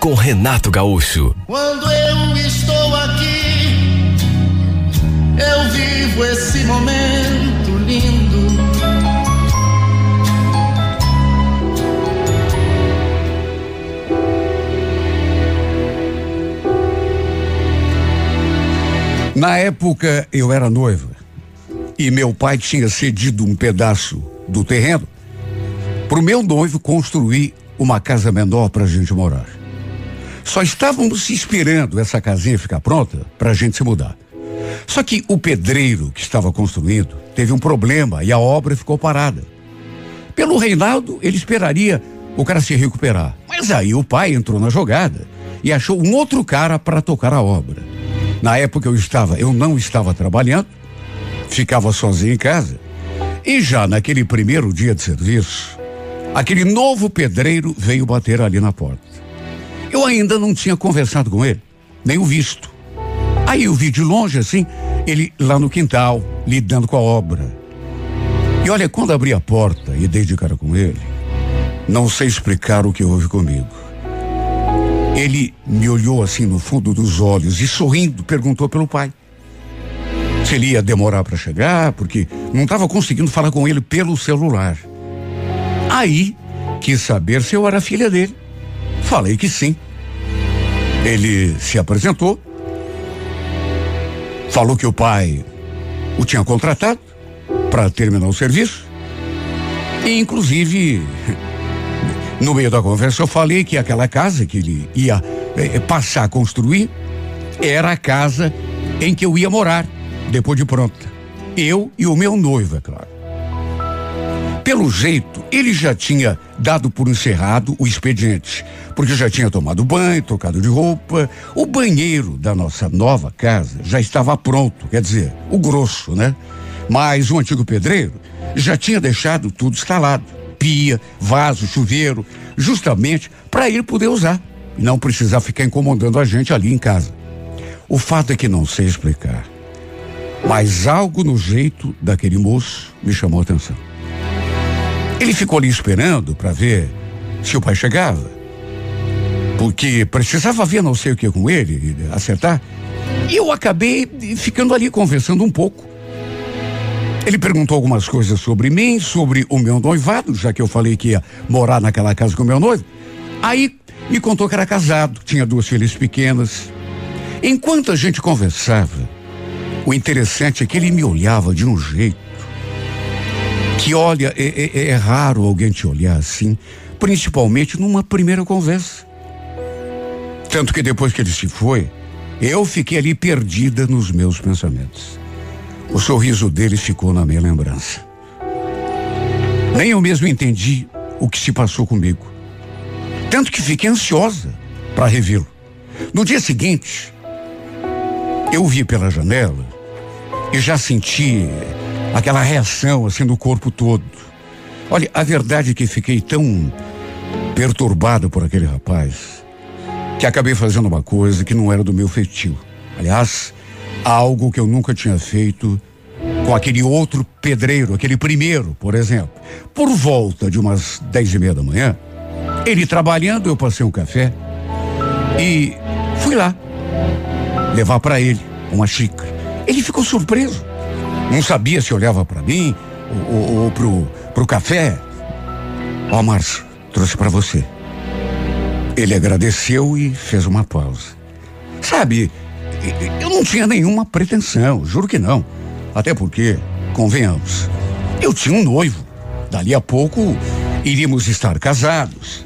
com Renato Gaúcho. Quando eu estou aqui, eu vivo esse momento lindo. Na época eu era noiva e meu pai tinha cedido um pedaço do terreno para o meu noivo construir uma casa menor para a gente morar. Só estávamos esperando essa casinha ficar pronta para a gente se mudar. Só que o pedreiro que estava construindo teve um problema e a obra ficou parada. Pelo Reinaldo, ele esperaria o cara se recuperar. Mas aí o pai entrou na jogada e achou um outro cara para tocar a obra. Na época eu estava, eu não estava trabalhando, ficava sozinho em casa. E já naquele primeiro dia de serviço, aquele novo pedreiro veio bater ali na porta. Eu ainda não tinha conversado com ele, nem o visto. Aí eu vi de longe assim, ele lá no quintal, lidando com a obra. E olha, quando abri a porta e dei de cara com ele, não sei explicar o que houve comigo. Ele me olhou assim no fundo dos olhos e sorrindo perguntou pelo pai. Se ele ia demorar para chegar, porque não estava conseguindo falar com ele pelo celular. Aí quis saber se eu era filha dele. Falei que sim. Ele se apresentou, falou que o pai o tinha contratado para terminar o serviço. E, inclusive, no meio da conversa, eu falei que aquela casa que ele ia eh, passar a construir era a casa em que eu ia morar, depois de pronta. Eu e o meu noivo, é claro. Pelo jeito, ele já tinha dado por encerrado o expediente, porque já tinha tomado banho, trocado de roupa. O banheiro da nossa nova casa já estava pronto, quer dizer, o grosso, né? Mas o antigo pedreiro já tinha deixado tudo instalado: pia, vaso, chuveiro, justamente para ele poder usar e não precisar ficar incomodando a gente ali em casa. O fato é que não sei explicar, mas algo no jeito daquele moço me chamou a atenção. Ele ficou ali esperando para ver se o pai chegava. Porque precisava ver não sei o que com ele, acertar. E eu acabei ficando ali conversando um pouco. Ele perguntou algumas coisas sobre mim, sobre o meu noivado, já que eu falei que ia morar naquela casa com o meu noivo. Aí me contou que era casado, tinha duas filhas pequenas. Enquanto a gente conversava, o interessante é que ele me olhava de um jeito que olha, é, é, é raro alguém te olhar assim, principalmente numa primeira conversa. Tanto que depois que ele se foi, eu fiquei ali perdida nos meus pensamentos. O sorriso dele ficou na minha lembrança. Nem eu mesmo entendi o que se passou comigo. Tanto que fiquei ansiosa para revê-lo. No dia seguinte, eu vi pela janela e já senti aquela reação assim do corpo todo. Olha, a verdade é que fiquei tão perturbado por aquele rapaz que acabei fazendo uma coisa que não era do meu feitio. Aliás, algo que eu nunca tinha feito com aquele outro pedreiro, aquele primeiro, por exemplo. Por volta de umas dez e meia da manhã, ele trabalhando, eu passei um café e fui lá levar para ele uma xícara. Ele ficou surpreso. Não sabia se olhava para mim ou, ou, ou, pro, pro café. Ó, oh, Márcio, trouxe para você. Ele agradeceu e fez uma pausa. Sabe, eu não tinha nenhuma pretensão, juro que não. Até porque, convenhamos, eu tinha um noivo. Dali a pouco iríamos estar casados.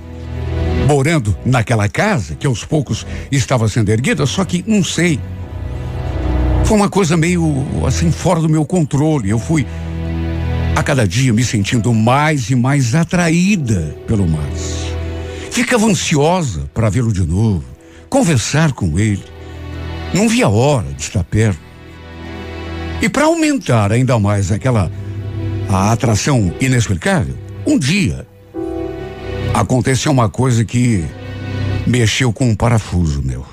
Morando naquela casa que aos poucos estava sendo erguida, só que não sei uma coisa meio assim fora do meu controle. Eu fui a cada dia me sentindo mais e mais atraída pelo Márcio. Ficava ansiosa para vê-lo de novo, conversar com ele. Não via hora de estar perto. E para aumentar ainda mais aquela a atração inexplicável, um dia aconteceu uma coisa que mexeu com um parafuso meu.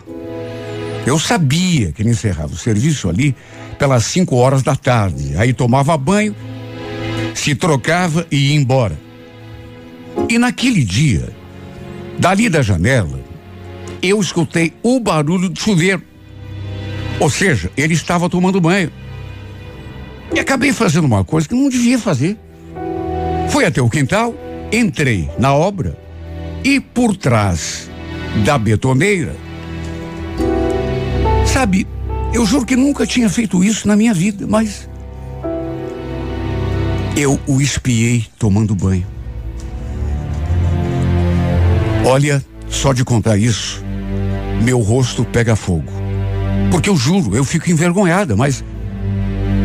Eu sabia que ele encerrava o serviço ali pelas cinco horas da tarde. Aí tomava banho, se trocava e ia embora. E naquele dia, dali da janela, eu escutei o barulho do chuveiro. Ou seja, ele estava tomando banho. E acabei fazendo uma coisa que não devia fazer. Fui até o quintal, entrei na obra e por trás da betoneira. Sabe, eu juro que nunca tinha feito isso na minha vida, mas eu o espiei tomando banho. Olha, só de contar isso, meu rosto pega fogo. Porque eu juro, eu fico envergonhada, mas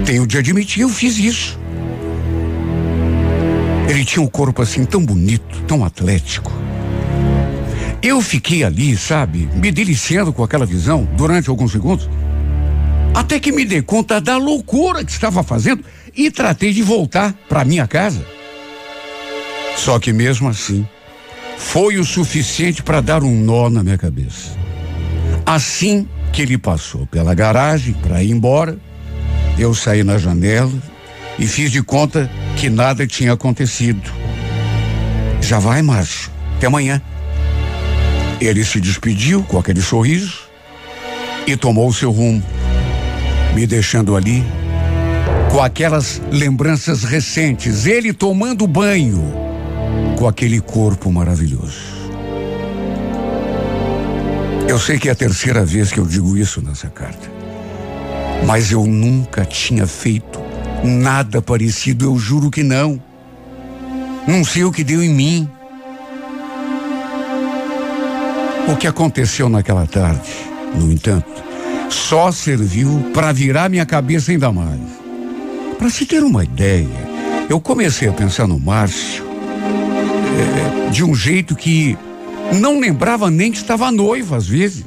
tenho de admitir, eu fiz isso. Ele tinha um corpo assim tão bonito, tão atlético. Eu fiquei ali, sabe, me deliciando com aquela visão durante alguns segundos, até que me dei conta da loucura que estava fazendo e tratei de voltar para minha casa. Só que mesmo assim, foi o suficiente para dar um nó na minha cabeça. Assim que ele passou pela garagem para ir embora, eu saí na janela e fiz de conta que nada tinha acontecido. Já vai, Márcio. Até amanhã. Ele se despediu com aquele sorriso e tomou seu rumo, me deixando ali com aquelas lembranças recentes, ele tomando banho com aquele corpo maravilhoso. Eu sei que é a terceira vez que eu digo isso nessa carta, mas eu nunca tinha feito nada parecido, eu juro que não. Não sei o que deu em mim. O que aconteceu naquela tarde, no entanto, só serviu para virar minha cabeça ainda mais. Para se ter uma ideia, eu comecei a pensar no Márcio é, de um jeito que não lembrava nem que estava noiva às vezes.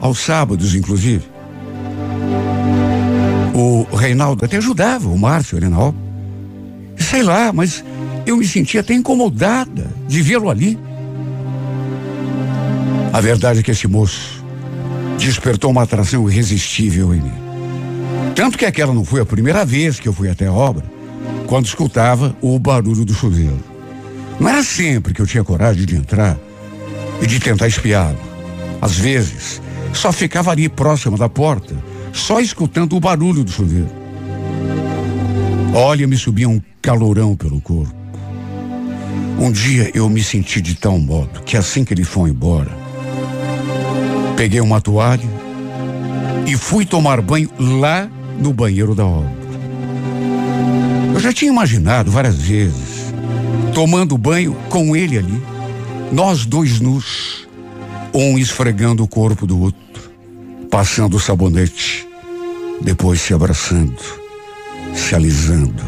Aos sábados, inclusive. O Reinaldo até ajudava o Márcio ali. Sei lá, mas eu me sentia até incomodada de vê-lo ali. A verdade é que esse moço despertou uma atração irresistível em mim. Tanto que aquela não foi a primeira vez que eu fui até a obra, quando escutava o barulho do chuveiro. Não era sempre que eu tinha coragem de entrar e de tentar espiá-lo. Às vezes, só ficava ali próximo da porta, só escutando o barulho do chuveiro. Olha, me subia um calorão pelo corpo. Um dia eu me senti de tal modo que assim que ele foi embora, Peguei uma toalha e fui tomar banho lá no banheiro da obra. Eu já tinha imaginado várias vezes, tomando banho com ele ali, nós dois nus, um esfregando o corpo do outro, passando o sabonete, depois se abraçando, se alisando,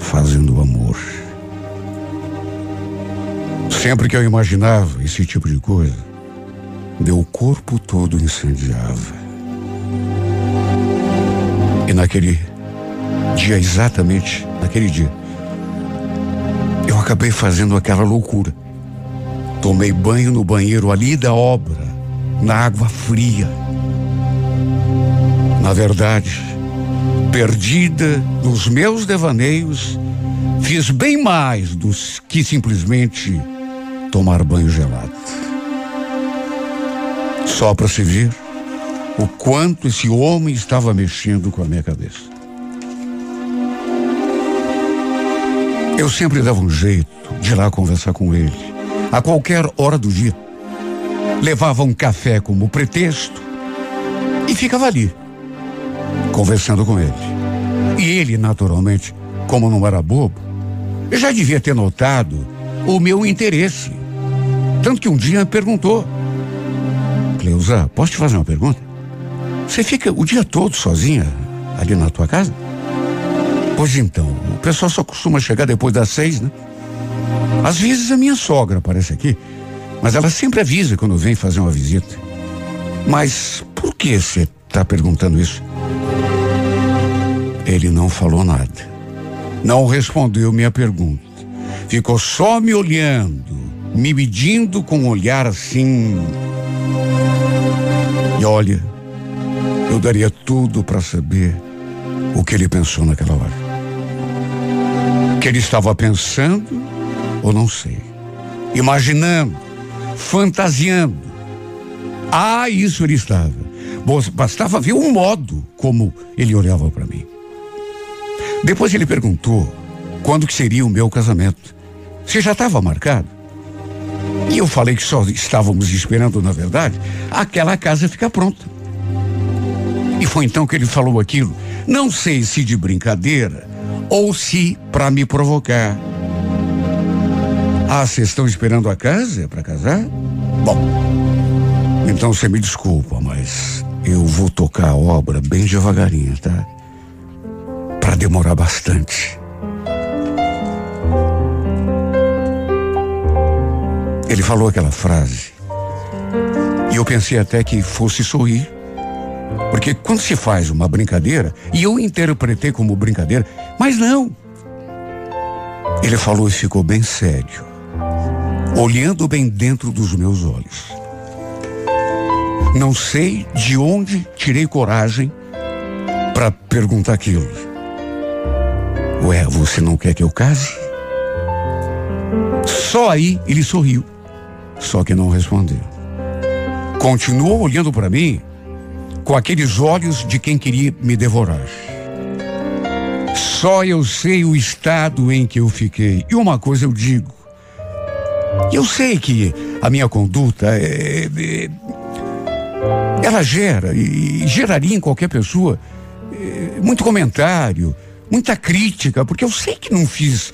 fazendo amor. Sempre que eu imaginava esse tipo de coisa, meu corpo todo incendiava. E naquele dia, exatamente naquele dia, eu acabei fazendo aquela loucura. Tomei banho no banheiro ali da obra, na água fria. Na verdade, perdida nos meus devaneios, fiz bem mais do que simplesmente tomar banho gelado. Só para se ver o quanto esse homem estava mexendo com a minha cabeça. Eu sempre dava um jeito de ir lá conversar com ele, a qualquer hora do dia. Levava um café como pretexto e ficava ali, conversando com ele. E ele, naturalmente, como não era bobo, já devia ter notado o meu interesse. Tanto que um dia perguntou: Cleusa, posso te fazer uma pergunta? Você fica o dia todo sozinha ali na tua casa? Pois então, o pessoal só costuma chegar depois das seis, né? Às vezes a minha sogra aparece aqui, mas ela sempre avisa quando vem fazer uma visita. Mas por que você está perguntando isso? Ele não falou nada. Não respondeu minha pergunta. Ficou só me olhando, me medindo com um olhar assim. E olha, eu daria tudo para saber o que ele pensou naquela hora. O que ele estava pensando, ou não sei. Imaginando, fantasiando. Ah, isso ele estava. Bastava ver o modo como ele olhava para mim. Depois ele perguntou quando que seria o meu casamento. Se já estava marcado. E eu falei que só estávamos esperando, na verdade, aquela casa ficar pronta. E foi então que ele falou aquilo. Não sei se de brincadeira ou se para me provocar. Ah, vocês estão esperando a casa para casar? Bom, então você me desculpa, mas eu vou tocar a obra bem devagarinho, tá? Para demorar bastante. Ele falou aquela frase e eu pensei até que fosse sorrir. Porque quando se faz uma brincadeira, e eu interpretei como brincadeira, mas não. Ele falou e ficou bem sério, olhando bem dentro dos meus olhos. Não sei de onde tirei coragem para perguntar aquilo. Ué, você não quer que eu case? Só aí ele sorriu, só que não respondeu. Continuou olhando para mim com aqueles olhos de quem queria me devorar. Só eu sei o estado em que eu fiquei. E uma coisa eu digo. Eu sei que a minha conduta é, é, ela gera e geraria em qualquer pessoa é, muito comentário, muita crítica, porque eu sei que não fiz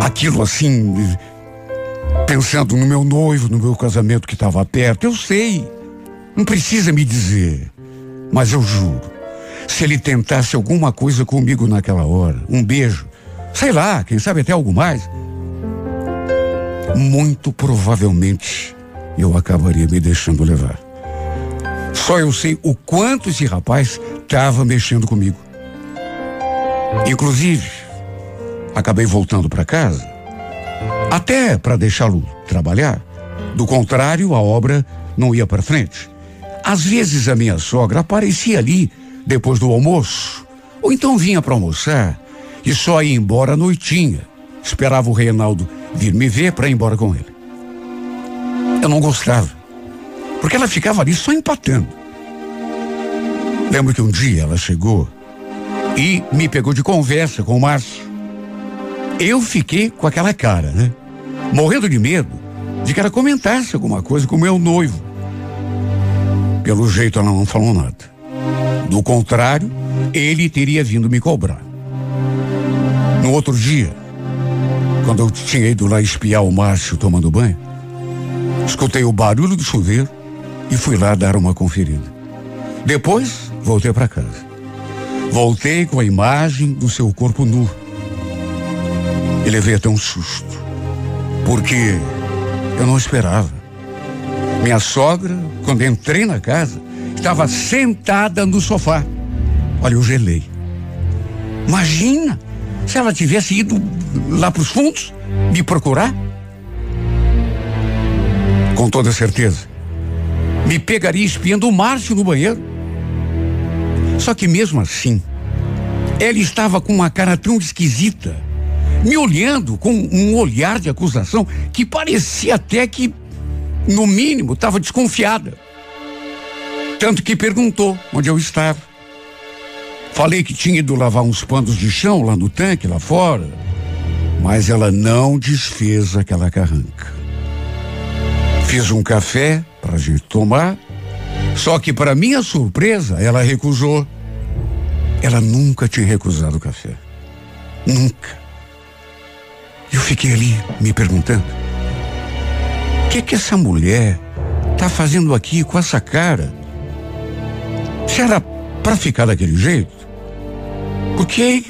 aquilo assim pensando no meu noivo, no meu casamento que estava perto. Eu sei. Não precisa me dizer. Mas eu juro, se ele tentasse alguma coisa comigo naquela hora, um beijo, sei lá, quem sabe até algo mais, muito provavelmente eu acabaria me deixando levar. Só eu sei o quanto esse rapaz estava mexendo comigo. Inclusive, acabei voltando para casa, até para deixá-lo trabalhar. Do contrário, a obra não ia para frente. Às vezes a minha sogra aparecia ali depois do almoço, ou então vinha para almoçar e só ia embora à noitinha. Esperava o Reinaldo vir me ver para ir embora com ele. Eu não gostava, porque ela ficava ali só empatando. Lembro que um dia ela chegou e me pegou de conversa com o Márcio. Eu fiquei com aquela cara, né? Morrendo de medo de que ela comentasse alguma coisa com o meu noivo. Pelo jeito, ela não falou nada. Do contrário, ele teria vindo me cobrar. No outro dia, quando eu tinha ido lá espiar o Márcio tomando banho, escutei o barulho do chuveiro e fui lá dar uma conferida. Depois, voltei para casa. Voltei com a imagem do seu corpo nu. E levei até um susto, porque eu não esperava. Minha sogra, quando entrei na casa, estava sentada no sofá. Olha, eu gelei. Imagina se ela tivesse ido lá para os fundos me procurar. Com toda certeza. Me pegaria espiando o Márcio no banheiro. Só que mesmo assim, ela estava com uma cara tão esquisita, me olhando com um olhar de acusação que parecia até que no mínimo, estava desconfiada. Tanto que perguntou onde eu estava. Falei que tinha ido lavar uns panos de chão lá no tanque, lá fora. Mas ela não desfez aquela carranca. Fiz um café para a gente tomar. Só que, para minha surpresa, ela recusou. Ela nunca tinha recusado o café. Nunca. Eu fiquei ali me perguntando o que que essa mulher tá fazendo aqui com essa cara? Se era para ficar daquele jeito, porque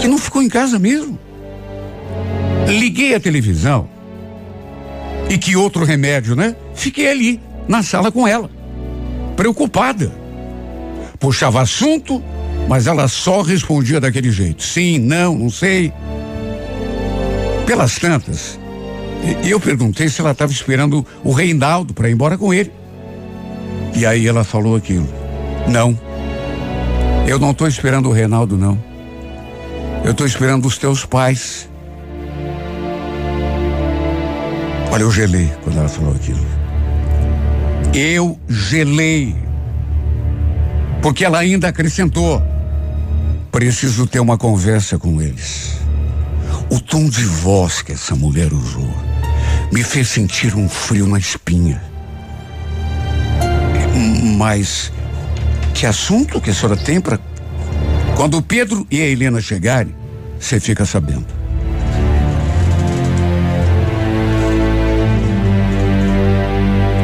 que não ficou em casa mesmo. Liguei a televisão e que outro remédio, né? Fiquei ali na sala com ela. preocupada. Puxava assunto, mas ela só respondia daquele jeito: sim, não, não sei. Pelas tantas, eu perguntei se ela estava esperando o Reinaldo para ir embora com ele. E aí ela falou aquilo: não, eu não estou esperando o Reinaldo, não. Eu estou esperando os teus pais. Olha, eu gelei quando ela falou aquilo. Eu gelei. Porque ela ainda acrescentou: preciso ter uma conversa com eles. O tom de voz que essa mulher usou me fez sentir um frio na espinha. Mas que assunto que a senhora tem para. Quando o Pedro e a Helena chegarem, você fica sabendo.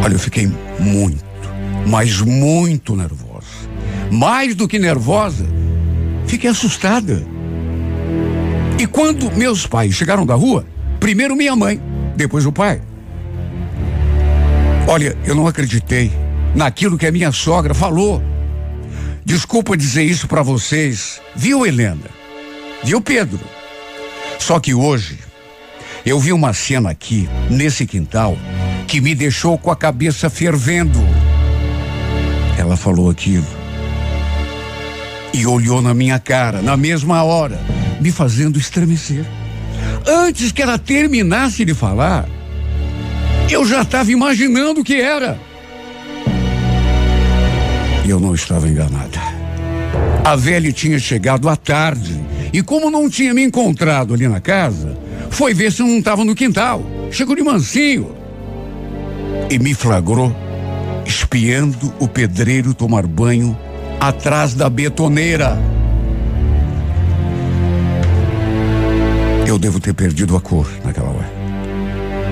Olha, eu fiquei muito, mas muito nervosa. Mais do que nervosa, fiquei assustada. E quando meus pais chegaram da rua, primeiro minha mãe, depois o pai. Olha, eu não acreditei naquilo que a minha sogra falou. Desculpa dizer isso para vocês, viu, Helena? Viu, Pedro? Só que hoje eu vi uma cena aqui, nesse quintal, que me deixou com a cabeça fervendo. Ela falou aquilo. E olhou na minha cara, na mesma hora, me fazendo estremecer. Antes que ela terminasse de falar, eu já estava imaginando o que era. E eu não estava enganada. A velha tinha chegado à tarde e, como não tinha me encontrado ali na casa, foi ver se eu não estava no quintal. Chegou de mansinho e me flagrou espiando o pedreiro tomar banho atrás da betoneira. Devo ter perdido a cor naquela hora.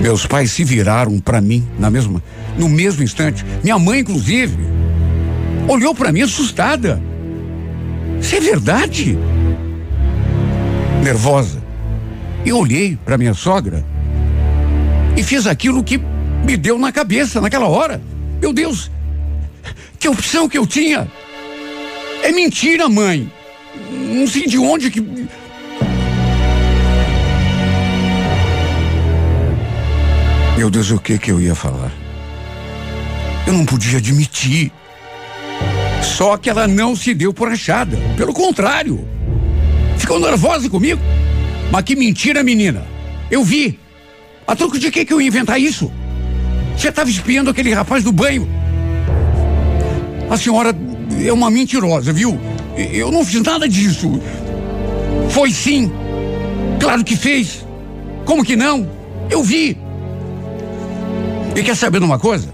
Meus pais se viraram para mim na mesma, no mesmo instante. Minha mãe, inclusive, olhou para mim assustada. Isso é verdade? Nervosa. Eu olhei para minha sogra e fiz aquilo que me deu na cabeça naquela hora. Meu Deus, que opção que eu tinha? É mentira, mãe. Não sei de onde que. Meu Deus, o que que eu ia falar? Eu não podia admitir. Só que ela não se deu por achada. Pelo contrário. Ficou nervosa comigo. Mas que mentira, menina. Eu vi. A troco de que que eu ia inventar isso? Você estava espiando aquele rapaz do banho. A senhora é uma mentirosa, viu? Eu não fiz nada disso. Foi sim. Claro que fez. Como que não? Eu vi. E quer saber de uma coisa?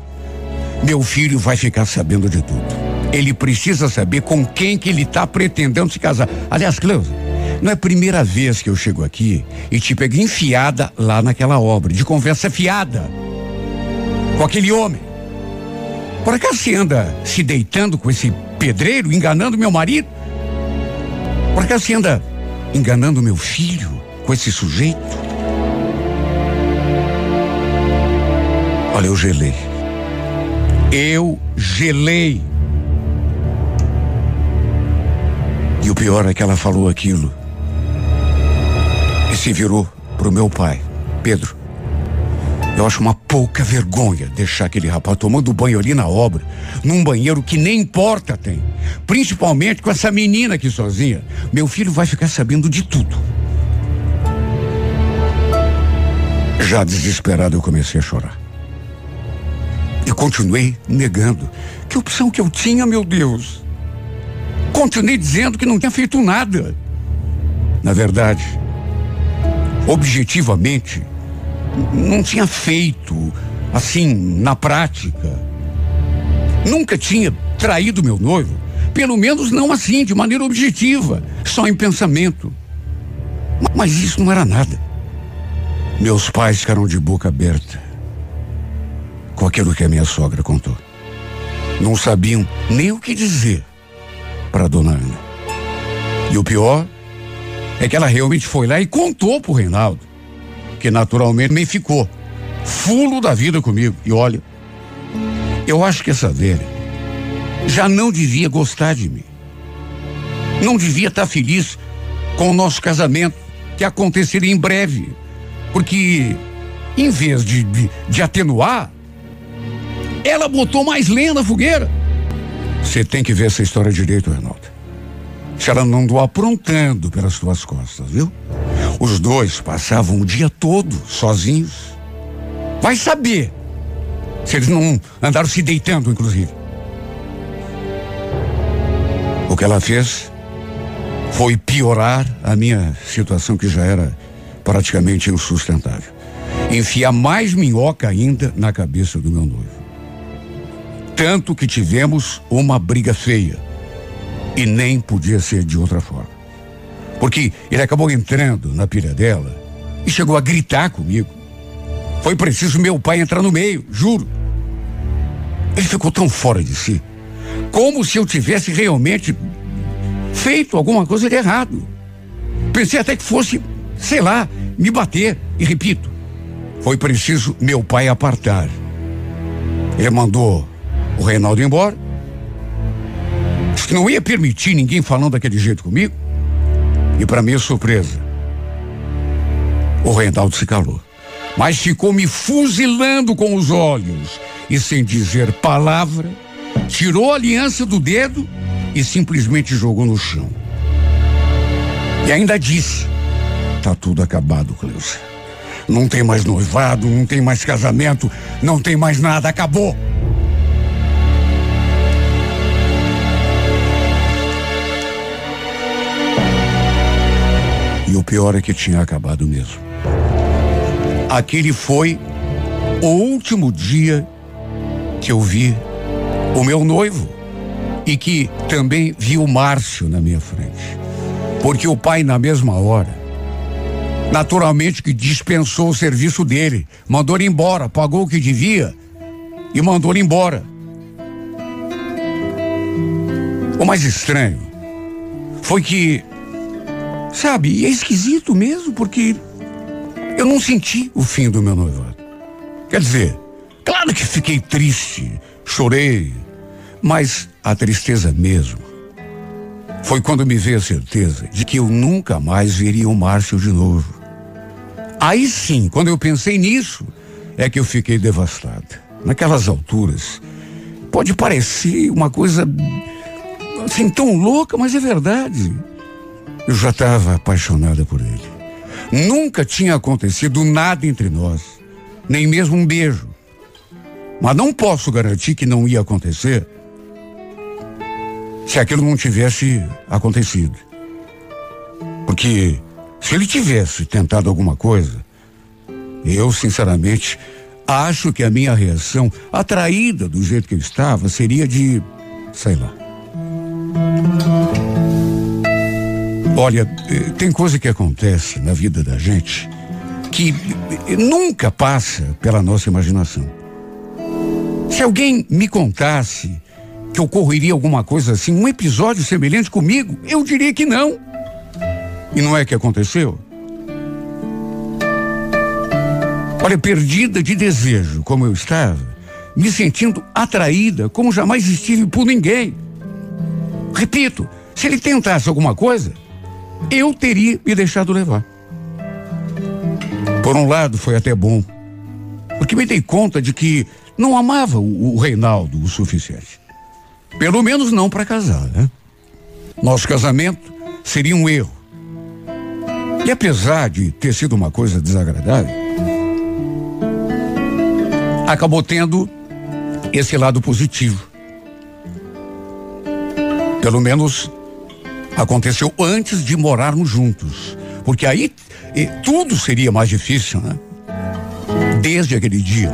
Meu filho vai ficar sabendo de tudo. Ele precisa saber com quem que ele está pretendendo se casar. Aliás, Cleusa, não é a primeira vez que eu chego aqui e te pego enfiada lá naquela obra, de conversa fiada. Com aquele homem. Por acaso você anda se deitando com esse pedreiro, enganando meu marido? Por acaso você anda enganando meu filho com esse sujeito? Olha, eu gelei. Eu gelei. E o pior é que ela falou aquilo. E se virou pro meu pai, Pedro. Eu acho uma pouca vergonha deixar aquele rapaz tomando banho ali na obra, num banheiro que nem porta tem. Principalmente com essa menina aqui sozinha. Meu filho vai ficar sabendo de tudo. Já desesperado, eu comecei a chorar. Continuei negando. Que opção que eu tinha, meu Deus? Continuei dizendo que não tinha feito nada. Na verdade, objetivamente, não tinha feito assim na prática. Nunca tinha traído meu noivo, pelo menos não assim, de maneira objetiva, só em pensamento. Mas isso não era nada. Meus pais ficaram de boca aberta com aquilo que a minha sogra contou. Não sabiam nem o que dizer para dona Ana. E o pior é que ela realmente foi lá e contou pro Reinaldo, que naturalmente me ficou fulo da vida comigo. E olha, eu acho que essa velha já não devia gostar de mim. Não devia estar feliz com o nosso casamento, que aconteceria em breve. Porque, em vez de, de, de atenuar, ela botou mais lenha na fogueira. Você tem que ver essa história direito, Renaldo. Se ela não andou aprontando pelas tuas costas, viu? Os dois passavam o dia todo sozinhos. Vai saber se eles não andaram se deitando, inclusive. O que ela fez foi piorar a minha situação que já era praticamente insustentável. Enfiar mais minhoca ainda na cabeça do meu noivo. Tanto que tivemos uma briga feia. E nem podia ser de outra forma. Porque ele acabou entrando na pilha dela e chegou a gritar comigo. Foi preciso meu pai entrar no meio, juro. Ele ficou tão fora de si, como se eu tivesse realmente feito alguma coisa de errado. Pensei até que fosse, sei lá, me bater. E repito, foi preciso meu pai apartar. Ele mandou o Reinaldo embora. Disse que não ia permitir ninguém falando daquele jeito comigo. E para minha surpresa, o Reinaldo se calou. Mas ficou me fuzilando com os olhos e sem dizer palavra, tirou a aliança do dedo e simplesmente jogou no chão. E ainda disse: Tá tudo acabado, Cleusa. Não tem mais noivado, não tem mais casamento, não tem mais nada, acabou. Pior é que tinha acabado mesmo. Aquele foi o último dia que eu vi o meu noivo e que também vi o Márcio na minha frente. Porque o pai, na mesma hora, naturalmente que dispensou o serviço dele, mandou ele embora, pagou o que devia e mandou ele embora. O mais estranho foi que, sabe, e é esquisito mesmo, porque eu não senti o fim do meu noivado. Quer dizer, claro que fiquei triste, chorei, mas a tristeza mesmo foi quando me veio a certeza de que eu nunca mais veria o Márcio de novo. Aí sim, quando eu pensei nisso, é que eu fiquei devastado. Naquelas alturas, pode parecer uma coisa assim tão louca, mas é verdade. Eu já estava apaixonada por ele. Nunca tinha acontecido nada entre nós, nem mesmo um beijo. Mas não posso garantir que não ia acontecer se aquilo não tivesse acontecido. Porque se ele tivesse tentado alguma coisa, eu, sinceramente, acho que a minha reação, atraída do jeito que eu estava, seria de, sei lá. Olha, tem coisa que acontece na vida da gente que nunca passa pela nossa imaginação. Se alguém me contasse que ocorreria alguma coisa assim, um episódio semelhante comigo, eu diria que não. E não é que aconteceu? Olha, perdida de desejo, como eu estava, me sentindo atraída como jamais estive por ninguém. Repito, se ele tentasse alguma coisa, eu teria me deixado levar. Por um lado, foi até bom, porque me dei conta de que não amava o, o Reinaldo o suficiente. Pelo menos não para casar, né? Nosso casamento seria um erro. E apesar de ter sido uma coisa desagradável, acabou tendo esse lado positivo. Pelo menos aconteceu antes de morarmos juntos. Porque aí tudo seria mais difícil, né? Desde aquele dia.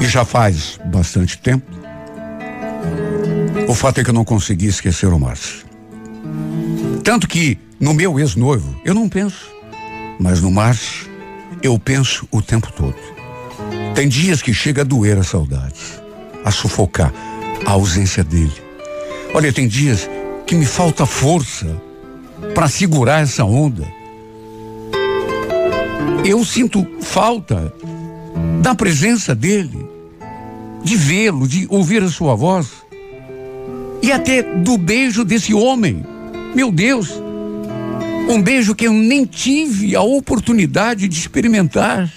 E já faz bastante tempo. O fato é que eu não consegui esquecer o Márcio. Tanto que no meu ex-noivo eu não penso, mas no Márcio eu penso o tempo todo. Tem dias que chega a doer a saudade, a sufocar a ausência dele. Olha, tem dias que me falta força para segurar essa onda. Eu sinto falta da presença dele. de vê-lo, de ouvir a sua voz e até do beijo desse homem. Meu Deus, um beijo que eu nem tive a oportunidade de experimentar.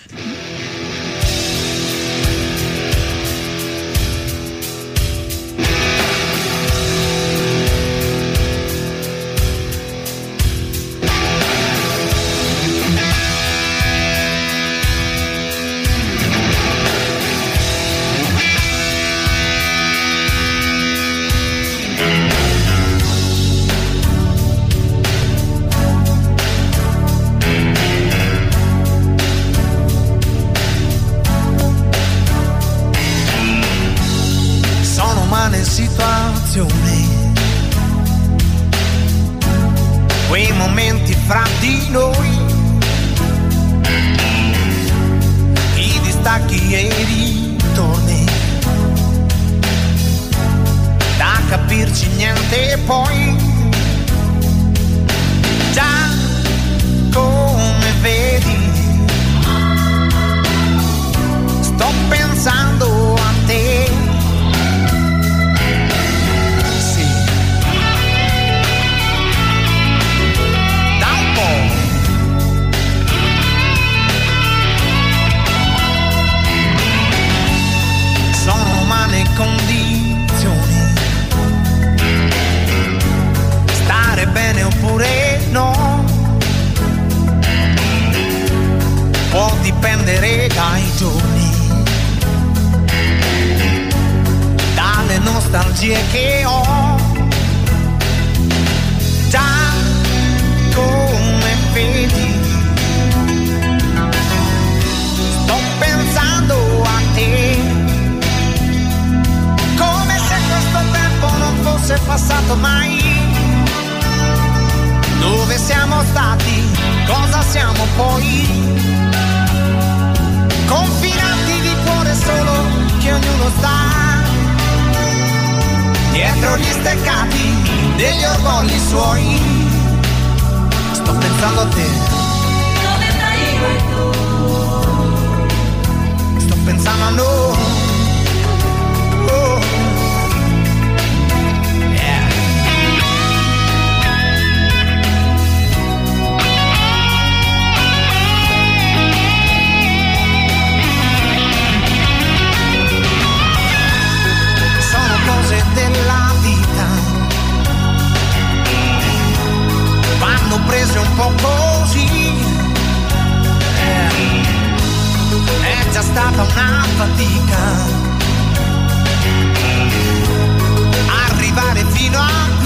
pensato mai dove siamo stati, cosa siamo poi. Confinati di cuore solo che ognuno sta, dietro gli steccati degli orgogli suoi. Sto pensando a te. Dove stai tu? Sto pensando a noi. stata una fatica. Arrivare fino a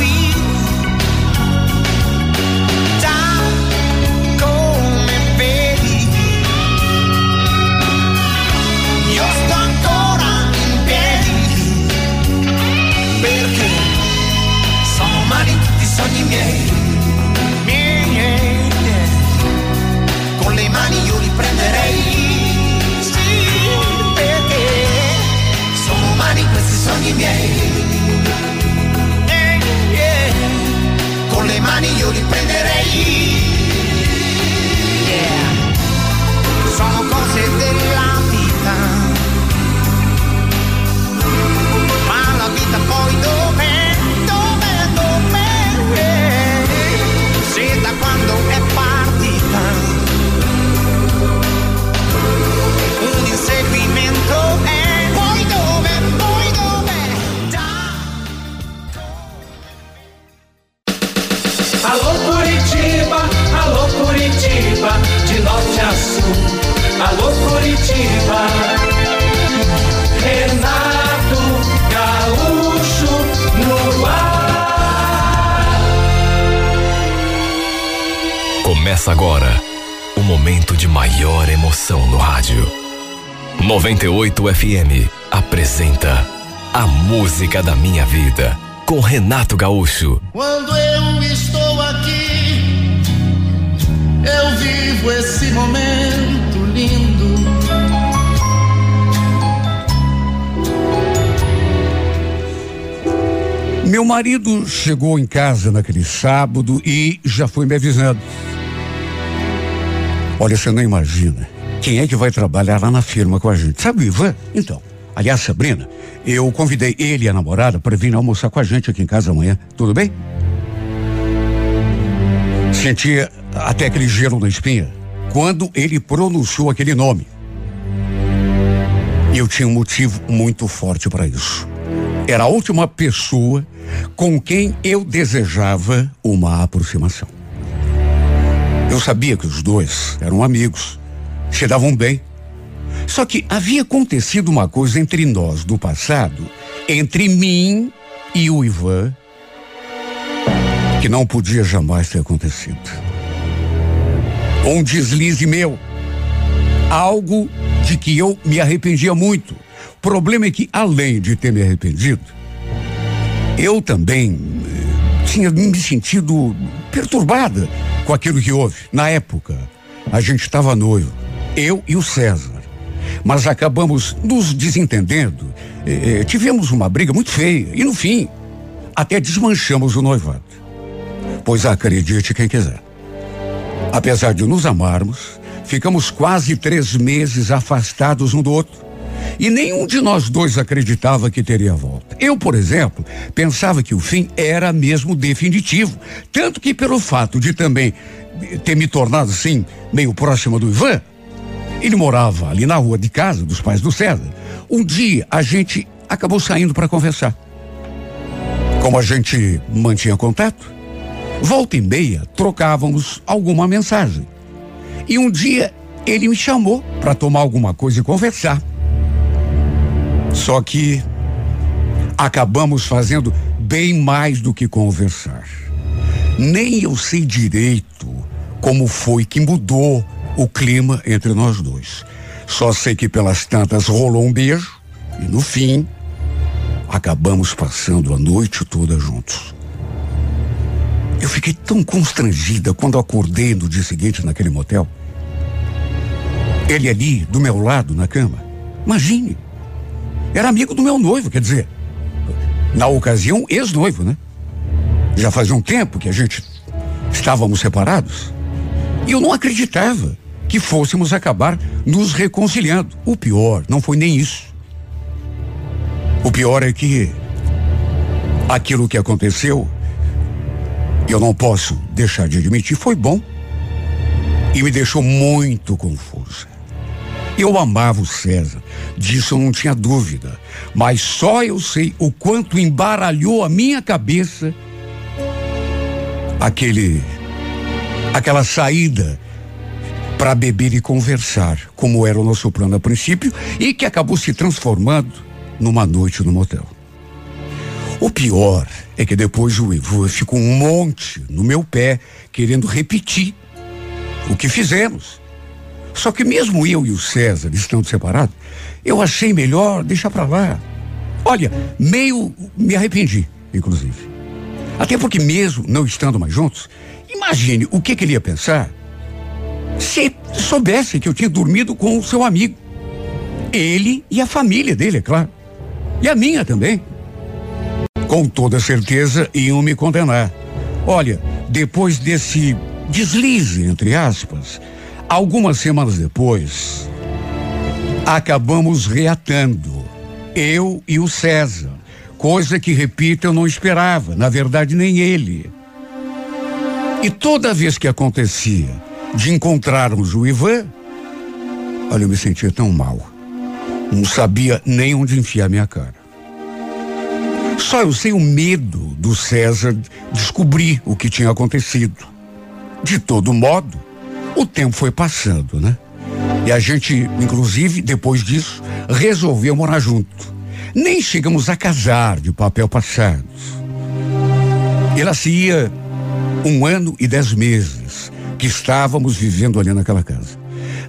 98 FM apresenta A Música da Minha Vida com Renato Gaúcho. Quando eu estou aqui, eu vivo esse momento lindo. Meu marido chegou em casa naquele sábado e já foi me avisando. Olha, você não imagina. Quem é que vai trabalhar lá na firma com a gente? Sabe o Ivan? Então, Aliás, Sabrina, eu convidei ele e a namorada para vir almoçar com a gente aqui em casa amanhã. Tudo bem? Sentia até aquele gelo na espinha quando ele pronunciou aquele nome. E eu tinha um motivo muito forte para isso. Era a última pessoa com quem eu desejava uma aproximação. Eu sabia que os dois eram amigos, se davam bem. Só que havia acontecido uma coisa entre nós do passado, entre mim e o Ivan, que não podia jamais ter acontecido. Um deslize meu. Algo de que eu me arrependia muito. O problema é que, além de ter me arrependido, eu também eh, tinha me sentido perturbada com aquilo que houve. Na época, a gente estava noivo, eu e o César. Mas acabamos nos desentendendo. Eh, eh, tivemos uma briga muito feia. E no fim, até desmanchamos o noivado. Pois acredite quem quiser. Apesar de nos amarmos, ficamos quase três meses afastados um do outro. E nenhum de nós dois acreditava que teria volta. Eu, por exemplo, pensava que o fim era mesmo definitivo. Tanto que, pelo fato de também ter me tornado assim, meio próximo do Ivan, ele morava ali na rua de casa dos pais do César. Um dia a gente acabou saindo para conversar. Como a gente mantinha contato, Volta e meia, trocávamos alguma mensagem. E um dia ele me chamou para tomar alguma coisa e conversar. Só que acabamos fazendo bem mais do que conversar. Nem eu sei direito como foi que mudou o clima entre nós dois. Só sei que pelas tantas rolou um beijo e no fim acabamos passando a noite toda juntos. Eu fiquei tão constrangida quando acordei no dia seguinte naquele motel. Ele ali, do meu lado, na cama. Imagine. Era amigo do meu noivo, quer dizer. Na ocasião, ex-noivo, né? Já fazia um tempo que a gente estávamos separados. E eu não acreditava que fôssemos acabar nos reconciliando. O pior não foi nem isso. O pior é que aquilo que aconteceu eu não posso deixar de admitir, foi bom e me deixou muito confusa. Eu amava o César, disso eu não tinha dúvida, mas só eu sei o quanto embaralhou a minha cabeça aquele aquela saída para beber e conversar, como era o nosso plano a princípio e que acabou se transformando numa noite no motel. O pior é que depois o Ivo ficou um monte no meu pé, querendo repetir o que fizemos. Só que mesmo eu e o César estando separados, eu achei melhor deixar para lá. Olha, meio me arrependi, inclusive. Até porque mesmo não estando mais juntos, imagine o que, que ele ia pensar se soubesse que eu tinha dormido com o seu amigo. Ele e a família dele, é claro. E a minha também com toda certeza iam me condenar. Olha, depois desse deslize, entre aspas, algumas semanas depois, acabamos reatando. Eu e o César. Coisa que, repito, eu não esperava. Na verdade, nem ele. E toda vez que acontecia de encontrarmos o Ivan, olha, eu me sentia tão mal. Não sabia nem onde enfiar minha cara. Só eu sei o medo do César descobrir o que tinha acontecido. De todo modo, o tempo foi passando, né? E a gente, inclusive, depois disso, resolveu morar junto. Nem chegamos a casar de papel passado. Ela se ia um ano e dez meses que estávamos vivendo ali naquela casa.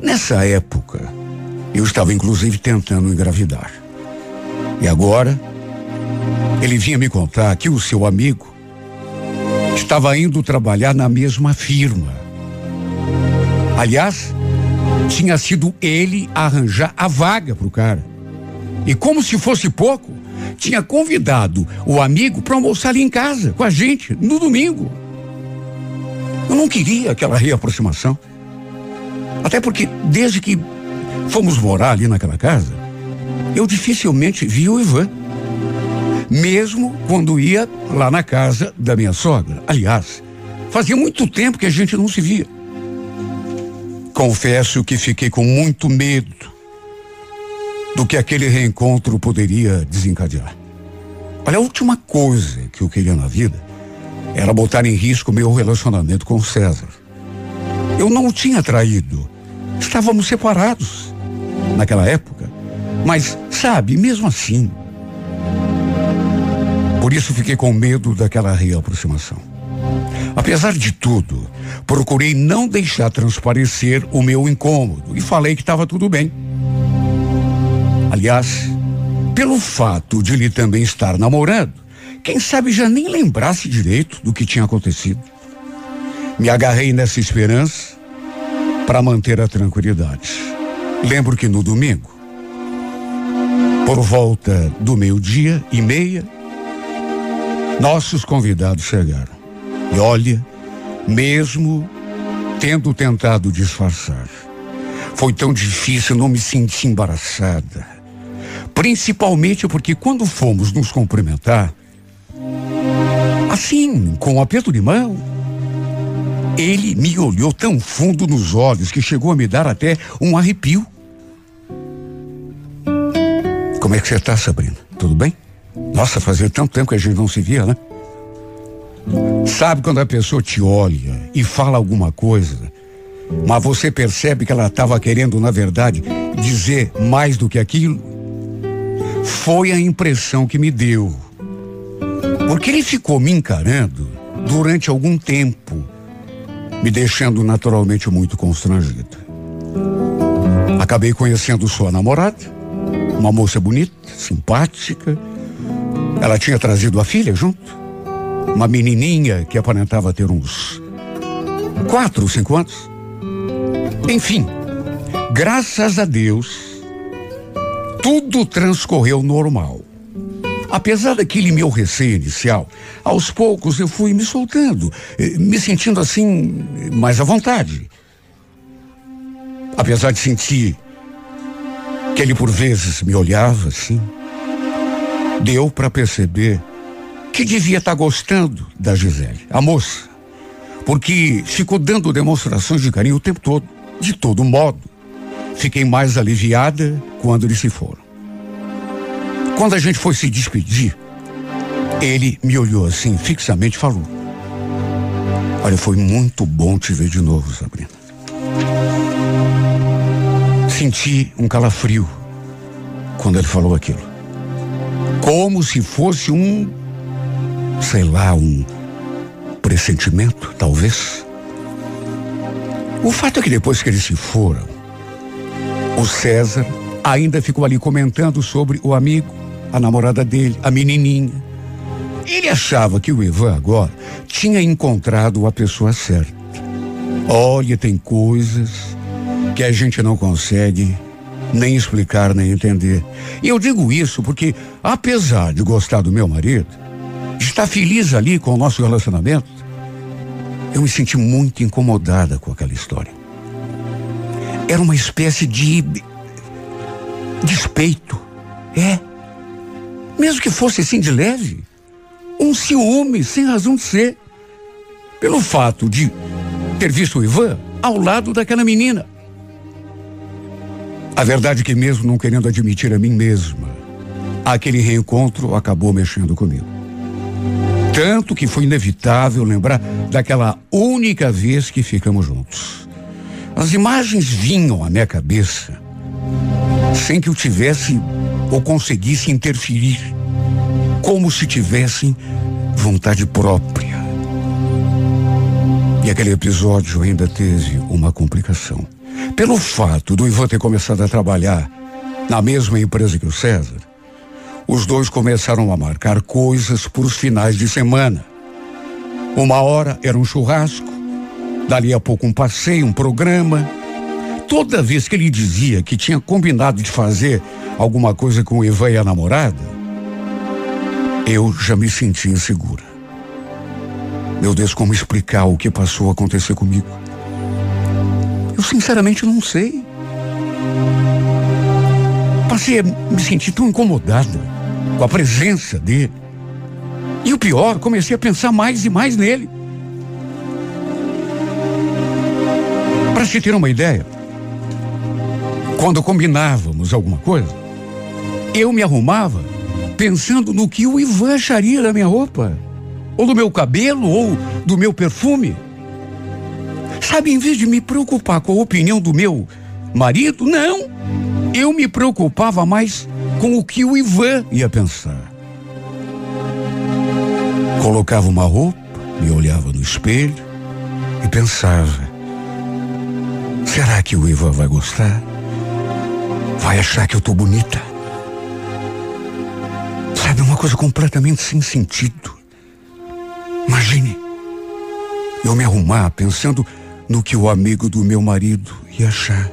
Nessa época, eu estava inclusive tentando engravidar. E agora, ele vinha me contar que o seu amigo estava indo trabalhar na mesma firma. Aliás, tinha sido ele arranjar a vaga para o cara. E como se fosse pouco, tinha convidado o amigo para almoçar ali em casa com a gente no domingo. Eu não queria aquela reaproximação. Até porque desde que fomos morar ali naquela casa, eu dificilmente via o Ivan. Mesmo quando ia lá na casa da minha sogra. Aliás, fazia muito tempo que a gente não se via. Confesso que fiquei com muito medo do que aquele reencontro poderia desencadear. Olha, a última coisa que eu queria na vida era botar em risco meu relacionamento com César. Eu não o tinha traído. Estávamos separados naquela época. Mas, sabe, mesmo assim. Por isso fiquei com medo daquela reaproximação. Apesar de tudo, procurei não deixar transparecer o meu incômodo e falei que estava tudo bem. Aliás, pelo fato de ele também estar namorando, quem sabe já nem lembrasse direito do que tinha acontecido. Me agarrei nessa esperança para manter a tranquilidade. Lembro que no domingo, por volta do meio-dia e meia, nossos convidados chegaram. E olha, mesmo tendo tentado disfarçar, foi tão difícil não me sentir embaraçada. Principalmente porque quando fomos nos cumprimentar, assim, com um aperto de mão, ele me olhou tão fundo nos olhos que chegou a me dar até um arrepio. Como é que você está, Sabrina? Tudo bem? Nossa, fazia tanto tempo que a gente não se via, né? Sabe quando a pessoa te olha e fala alguma coisa, mas você percebe que ela estava querendo, na verdade, dizer mais do que aquilo? Foi a impressão que me deu. Porque ele ficou me encarando durante algum tempo, me deixando naturalmente muito constrangida. Acabei conhecendo sua namorada, uma moça bonita, simpática. Ela tinha trazido a filha junto uma menininha que aparentava ter uns quatro, cinco anos. Enfim, graças a Deus, tudo transcorreu normal. Apesar daquele meu receio inicial, aos poucos eu fui me soltando, eh, me sentindo assim mais à vontade. Apesar de sentir que ele por vezes me olhava assim, deu para perceber que devia estar tá gostando da Gisele, a moça, porque ficou dando demonstrações de carinho o tempo todo. De todo modo, fiquei mais aliviada quando eles se foram. Quando a gente foi se despedir, ele me olhou assim, fixamente, e falou: Olha, foi muito bom te ver de novo, Sabrina. Senti um calafrio quando ele falou aquilo. Como se fosse um sei lá, um pressentimento, talvez. O fato é que depois que eles se foram, o César ainda ficou ali comentando sobre o amigo, a namorada dele, a menininha. Ele achava que o Ivan agora tinha encontrado a pessoa certa. Olha, tem coisas que a gente não consegue nem explicar, nem entender. E eu digo isso porque, apesar de gostar do meu marido, estar feliz ali com o nosso relacionamento, eu me senti muito incomodada com aquela história. Era uma espécie de despeito. É. Mesmo que fosse assim de leve. Um ciúme sem razão de ser. Pelo fato de ter visto o Ivan ao lado daquela menina. A verdade é que, mesmo não querendo admitir a mim mesma, aquele reencontro acabou mexendo comigo. Tanto que foi inevitável lembrar daquela única vez que ficamos juntos. As imagens vinham à minha cabeça sem que eu tivesse ou conseguisse interferir, como se tivessem vontade própria. E aquele episódio ainda teve uma complicação. Pelo fato do Ivan ter começado a trabalhar na mesma empresa que o César, os dois começaram a marcar coisas por os finais de semana. Uma hora era um churrasco, dali a pouco um passeio, um programa. Toda vez que ele dizia que tinha combinado de fazer alguma coisa com o Ivan e a namorada, eu já me sentia insegura. Meu Deus, como explicar o que passou a acontecer comigo? Eu sinceramente não sei. Passei a me sentir tão incomodada com a presença dele. E o pior, comecei a pensar mais e mais nele. Para se ter uma ideia, quando combinávamos alguma coisa, eu me arrumava pensando no que o Ivan acharia da minha roupa, ou do meu cabelo, ou do meu perfume. Sabe, em vez de me preocupar com a opinião do meu marido, não. Eu me preocupava mais com o que o Ivan ia pensar. Colocava uma roupa, me olhava no espelho e pensava: será que o Ivan vai gostar? Vai achar que eu tô bonita? Sabe, uma coisa completamente sem sentido. Imagine eu me arrumar pensando no que o amigo do meu marido ia achar.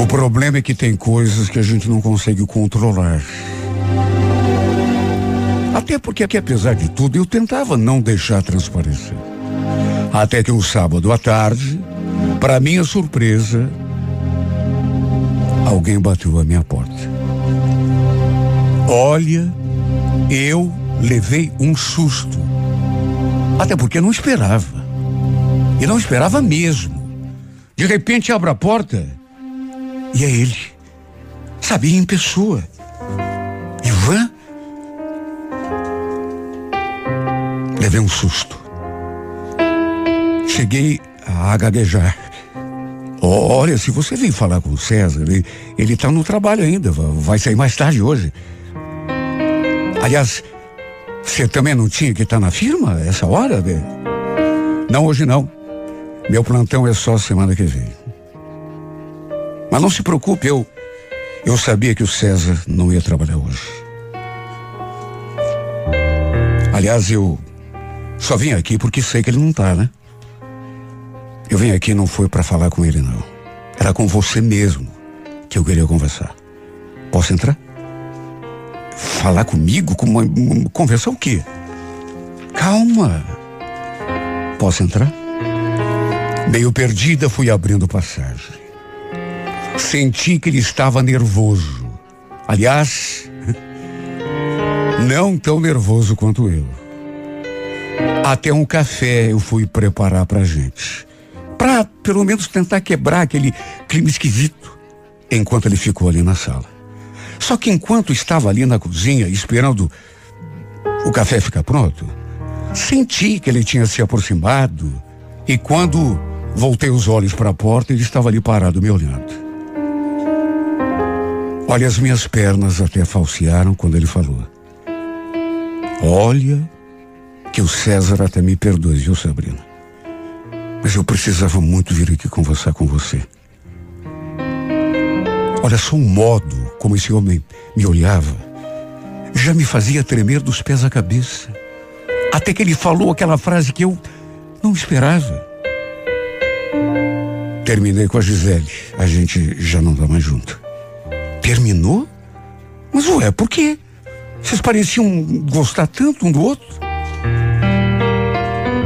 O problema é que tem coisas que a gente não consegue controlar. Até porque aqui, apesar de tudo, eu tentava não deixar transparecer. Até que um sábado à tarde, para minha surpresa, alguém bateu a minha porta. Olha, eu levei um susto. Até porque não esperava. E não esperava mesmo. De repente abro a porta e é ele. Sabia em pessoa. Ivan? Levei um susto. Cheguei a gaguejar. Olha, se você vir falar com o César, ele, ele tá no trabalho ainda, vai sair mais tarde hoje. Aliás, você também não tinha que estar tá na firma essa hora? Né? Não, hoje não. Meu plantão é só semana que vem. Mas não se preocupe, eu eu sabia que o César não ia trabalhar hoje. Aliás, eu só vim aqui porque sei que ele não tá, né? Eu vim aqui não foi para falar com ele não. Era com você mesmo que eu queria conversar. Posso entrar? Falar comigo? Como conversar o quê? Calma. Posso entrar? Meio perdida, fui abrindo passagem. Senti que ele estava nervoso. Aliás, não tão nervoso quanto eu. Até um café eu fui preparar pra gente. Pra pelo menos tentar quebrar aquele clima esquisito enquanto ele ficou ali na sala. Só que enquanto estava ali na cozinha esperando o café ficar pronto, senti que ele tinha se aproximado e quando voltei os olhos para a porta, ele estava ali parado me olhando. Olha, as minhas pernas até falsearam quando ele falou. Olha, que o César até me perdoe, viu, Sabrina? Mas eu precisava muito vir aqui conversar com você. Olha só o modo como esse homem me olhava. Já me fazia tremer dos pés à cabeça. Até que ele falou aquela frase que eu não esperava. Terminei com a Gisele. A gente já não tá mais junto. Terminou? Mas ué, por quê? Vocês pareciam gostar tanto um do outro?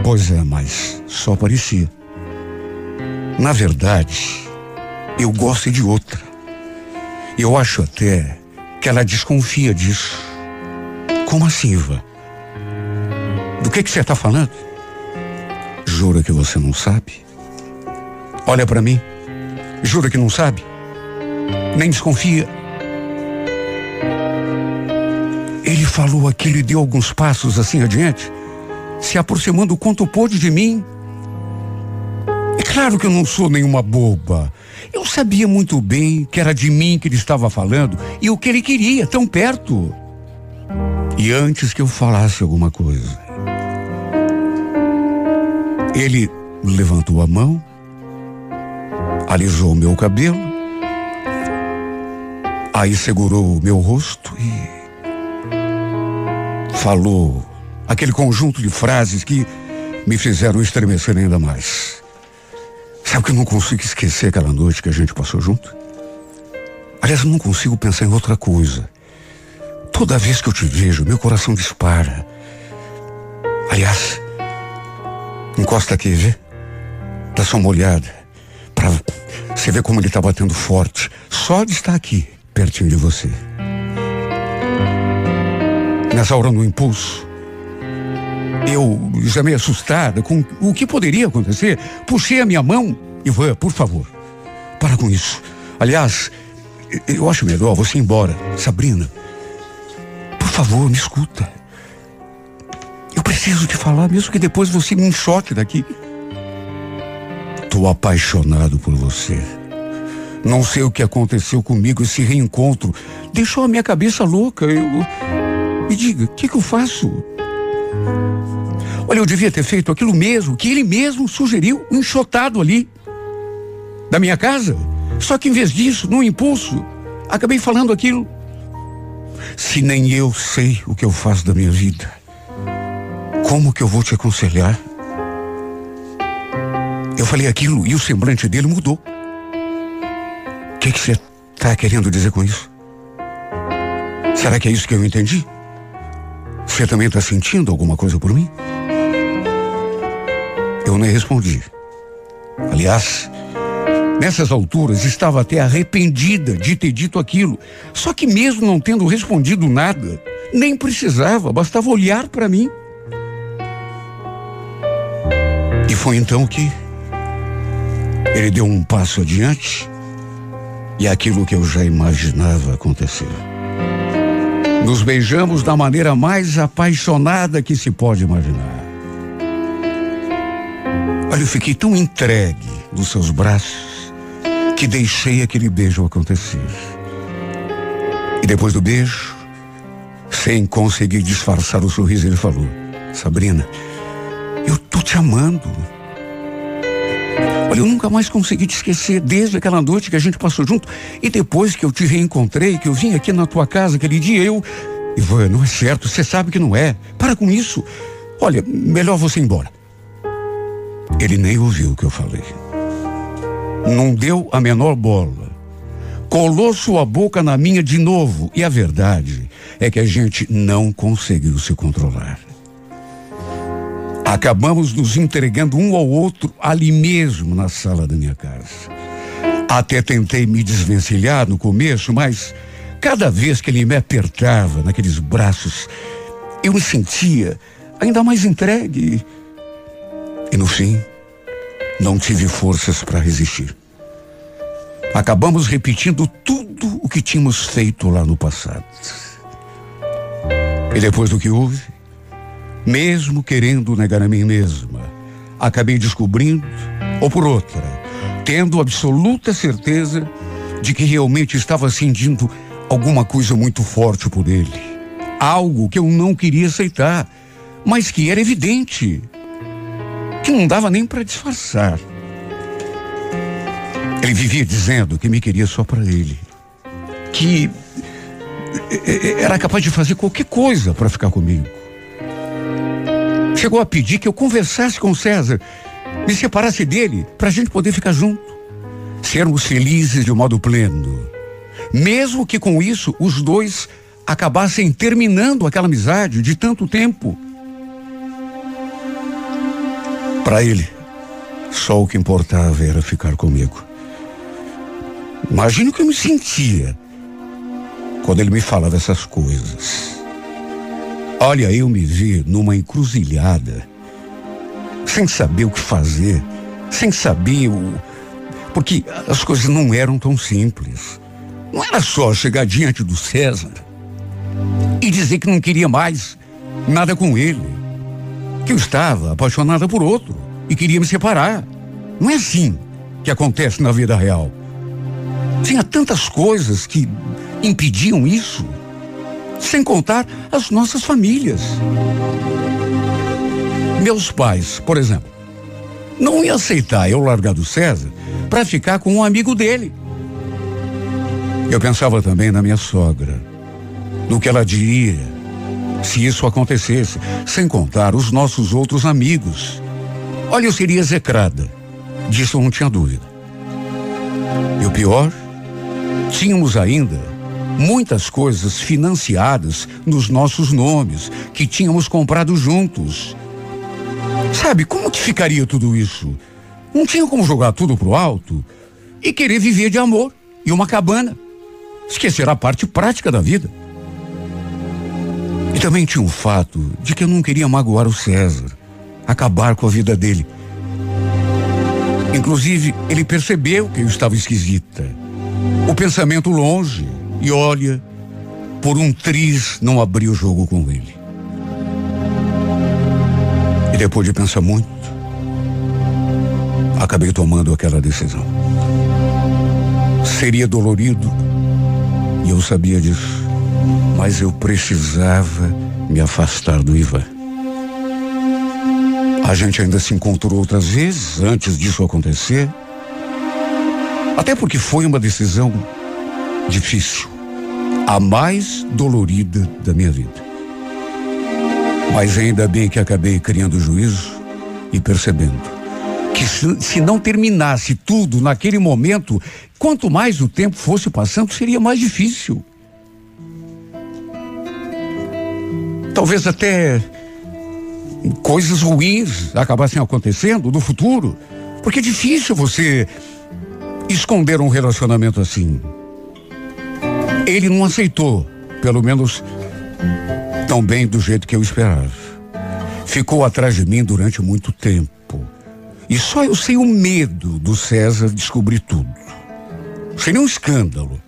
Pois é, mas só parecia. Na verdade, eu gosto de outra. Eu acho até que ela desconfia disso. Como assim, Iva? Do que que você está falando? Jura que você não sabe? Olha para mim. Jura que não sabe? Nem desconfia. Ele falou aquilo e deu alguns passos assim adiante, se aproximando quanto pôde de mim. É claro que eu não sou nenhuma boba. Eu sabia muito bem que era de mim que ele estava falando e o que ele queria, tão perto. E antes que eu falasse alguma coisa, ele levantou a mão, alisou meu cabelo, aí segurou o meu rosto e falou aquele conjunto de frases que me fizeram estremecer ainda mais. Sabe que eu não consigo esquecer aquela noite que a gente passou junto? Aliás, eu não consigo pensar em outra coisa. Toda vez que eu te vejo, meu coração dispara. Aliás, encosta aqui, vê? Dá só uma olhada. Pra Você vê como ele está batendo forte. Só de estar aqui, pertinho de você. Nessa hora, no impulso, eu, já meio assustada com o que poderia acontecer, puxei a minha mão. Ivan, por favor, para com isso. Aliás, eu acho melhor você ir embora. Sabrina, por favor, me escuta. Eu preciso te falar, mesmo que depois você me enxote daqui. Tô apaixonado por você. Não sei o que aconteceu comigo, esse reencontro. Deixou a minha cabeça louca. Eu. Me diga, o que, que eu faço? Olha, eu devia ter feito aquilo mesmo que ele mesmo sugeriu, enxotado ali. Da minha casa. Só que em vez disso, no impulso, acabei falando aquilo. Se nem eu sei o que eu faço da minha vida, como que eu vou te aconselhar? Eu falei aquilo e o semblante dele mudou. O que, que você está querendo dizer com isso? Será que é isso que eu entendi? Você também está sentindo alguma coisa por mim? Eu nem respondi. Aliás, nessas alturas estava até arrependida de ter dito aquilo. Só que mesmo não tendo respondido nada, nem precisava, bastava olhar para mim. E foi então que ele deu um passo adiante e aquilo que eu já imaginava acontecer. Nos beijamos da maneira mais apaixonada que se pode imaginar. Olha, eu fiquei tão entregue nos seus braços que deixei aquele beijo acontecer. E depois do beijo, sem conseguir disfarçar o sorriso, ele falou: Sabrina, eu tô te amando. Olha, eu nunca mais consegui te esquecer desde aquela noite que a gente passou junto. E depois que eu te reencontrei, que eu vim aqui na tua casa aquele dia, eu. Ivan, não é certo, você sabe que não é. Para com isso. Olha, melhor você ir embora. Ele nem ouviu o que eu falei. Não deu a menor bola. Colou sua boca na minha de novo. E a verdade é que a gente não conseguiu se controlar. Acabamos nos entregando um ao outro ali mesmo na sala da minha casa. Até tentei me desvencilhar no começo, mas cada vez que ele me apertava naqueles braços, eu me sentia ainda mais entregue. E no fim, não tive forças para resistir. Acabamos repetindo tudo o que tínhamos feito lá no passado. E depois do que houve, mesmo querendo negar a mim mesma, acabei descobrindo, ou por outra, tendo absoluta certeza de que realmente estava sentindo alguma coisa muito forte por ele. Algo que eu não queria aceitar, mas que era evidente, que não dava nem para disfarçar. Ele vivia dizendo que me queria só para ele, que era capaz de fazer qualquer coisa para ficar comigo. Chegou a pedir que eu conversasse com César, me separasse dele, para a gente poder ficar junto. Sermos felizes de um modo pleno. Mesmo que com isso os dois acabassem terminando aquela amizade de tanto tempo. Para ele, só o que importava era ficar comigo. Imagino que eu me sentia quando ele me falava essas coisas. Olha, eu me vi numa encruzilhada, sem saber o que fazer, sem saber o. Porque as coisas não eram tão simples. Não era só chegar diante do César e dizer que não queria mais nada com ele. Que eu estava apaixonada por outro e queria me separar. Não é assim que acontece na vida real. Tinha tantas coisas que impediam isso. Sem contar as nossas famílias. Meus pais, por exemplo, não iam aceitar eu largar do César para ficar com um amigo dele. Eu pensava também na minha sogra, no que ela diria se isso acontecesse, sem contar os nossos outros amigos. Olha, eu seria execrada, disso não tinha dúvida. E o pior, tínhamos ainda muitas coisas financiadas nos nossos nomes, que tínhamos comprado juntos. Sabe, como que ficaria tudo isso? Não tinha como jogar tudo pro alto? e querer viver de amor e uma cabana. Esquecer a parte prática da vida. E também tinha o fato de que eu não queria magoar o César, acabar com a vida dele. Inclusive, ele percebeu que eu estava esquisita. O pensamento longe, e olha, por um triz não abri o jogo com ele. E depois de pensar muito, acabei tomando aquela decisão. Seria dolorido, e eu sabia disso, mas eu precisava me afastar do Ivan. A gente ainda se encontrou outras vezes antes disso acontecer. Até porque foi uma decisão difícil, a mais dolorida da minha vida. Mas ainda bem que acabei criando juízo e percebendo que se, se não terminasse tudo naquele momento, quanto mais o tempo fosse passando, seria mais difícil. Talvez até coisas ruins acabassem acontecendo no futuro. Porque é difícil você esconder um relacionamento assim. Ele não aceitou, pelo menos tão bem do jeito que eu esperava. Ficou atrás de mim durante muito tempo. E só eu sei o medo do César descobrir tudo. Seria um escândalo.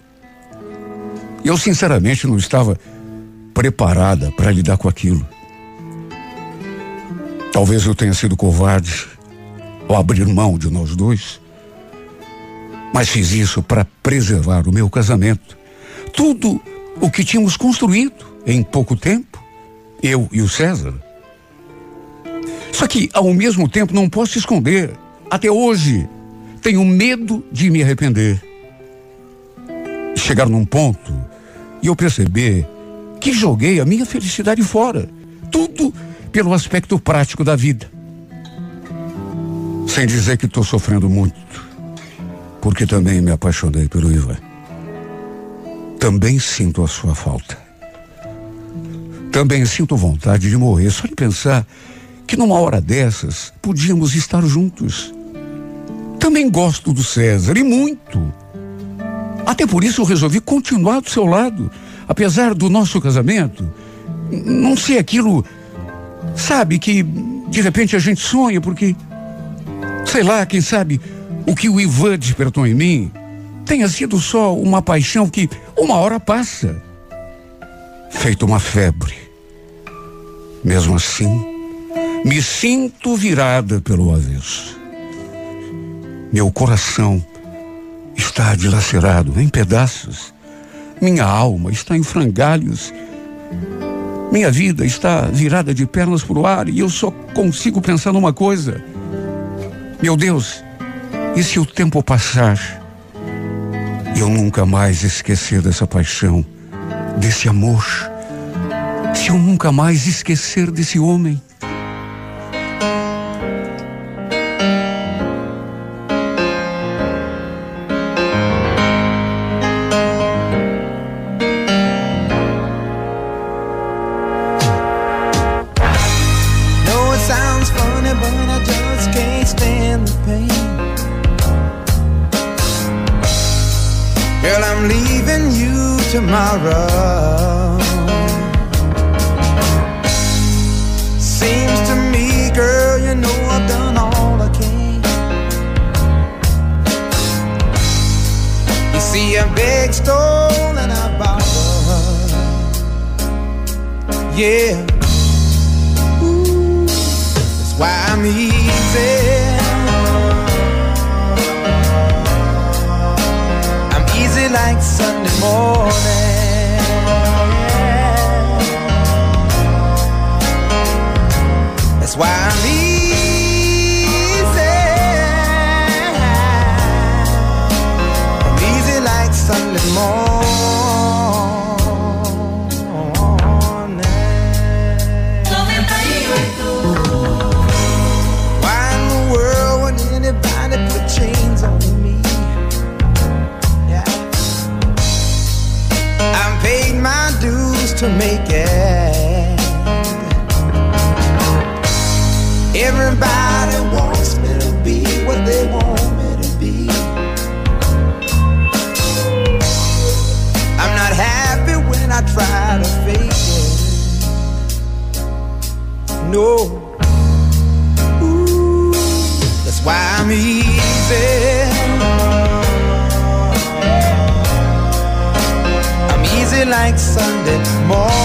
Eu, sinceramente, não estava preparada para lidar com aquilo. Talvez eu tenha sido covarde ao abrir mão de nós dois. Mas fiz isso para preservar o meu casamento. Tudo o que tínhamos construído em pouco tempo, eu e o César. Só que, ao mesmo tempo, não posso esconder. Até hoje, tenho medo de me arrepender. Chegar num ponto e eu perceber que joguei a minha felicidade fora. Tudo pelo aspecto prático da vida. Sem dizer que estou sofrendo muito, porque também me apaixonei pelo Ivan. Também sinto a sua falta. Também sinto vontade de morrer só de pensar que numa hora dessas podíamos estar juntos. Também gosto do César e muito. Até por isso eu resolvi continuar do seu lado, apesar do nosso casamento não ser aquilo, sabe, que de repente a gente sonha porque, sei lá, quem sabe o que o Ivan despertou em mim tenha sido só uma paixão que uma hora passa, feito uma febre. Mesmo assim, me sinto virada pelo avesso. Meu coração está dilacerado em pedaços. Minha alma está em frangalhos. Minha vida está virada de pernas para o ar e eu só consigo pensar numa coisa. Meu Deus, e se o tempo passar e eu nunca mais esquecer dessa paixão, desse amor? Se eu nunca mais esquecer desse homem? Seems to me, girl, you know I've done all I can. You see, I beg, stole, and I borrowed. Yeah. Ooh, that's why I'm easy. like Sunday morning. That's why I need No. Ooh, that's why I'm easy. I'm easy like Sunday morning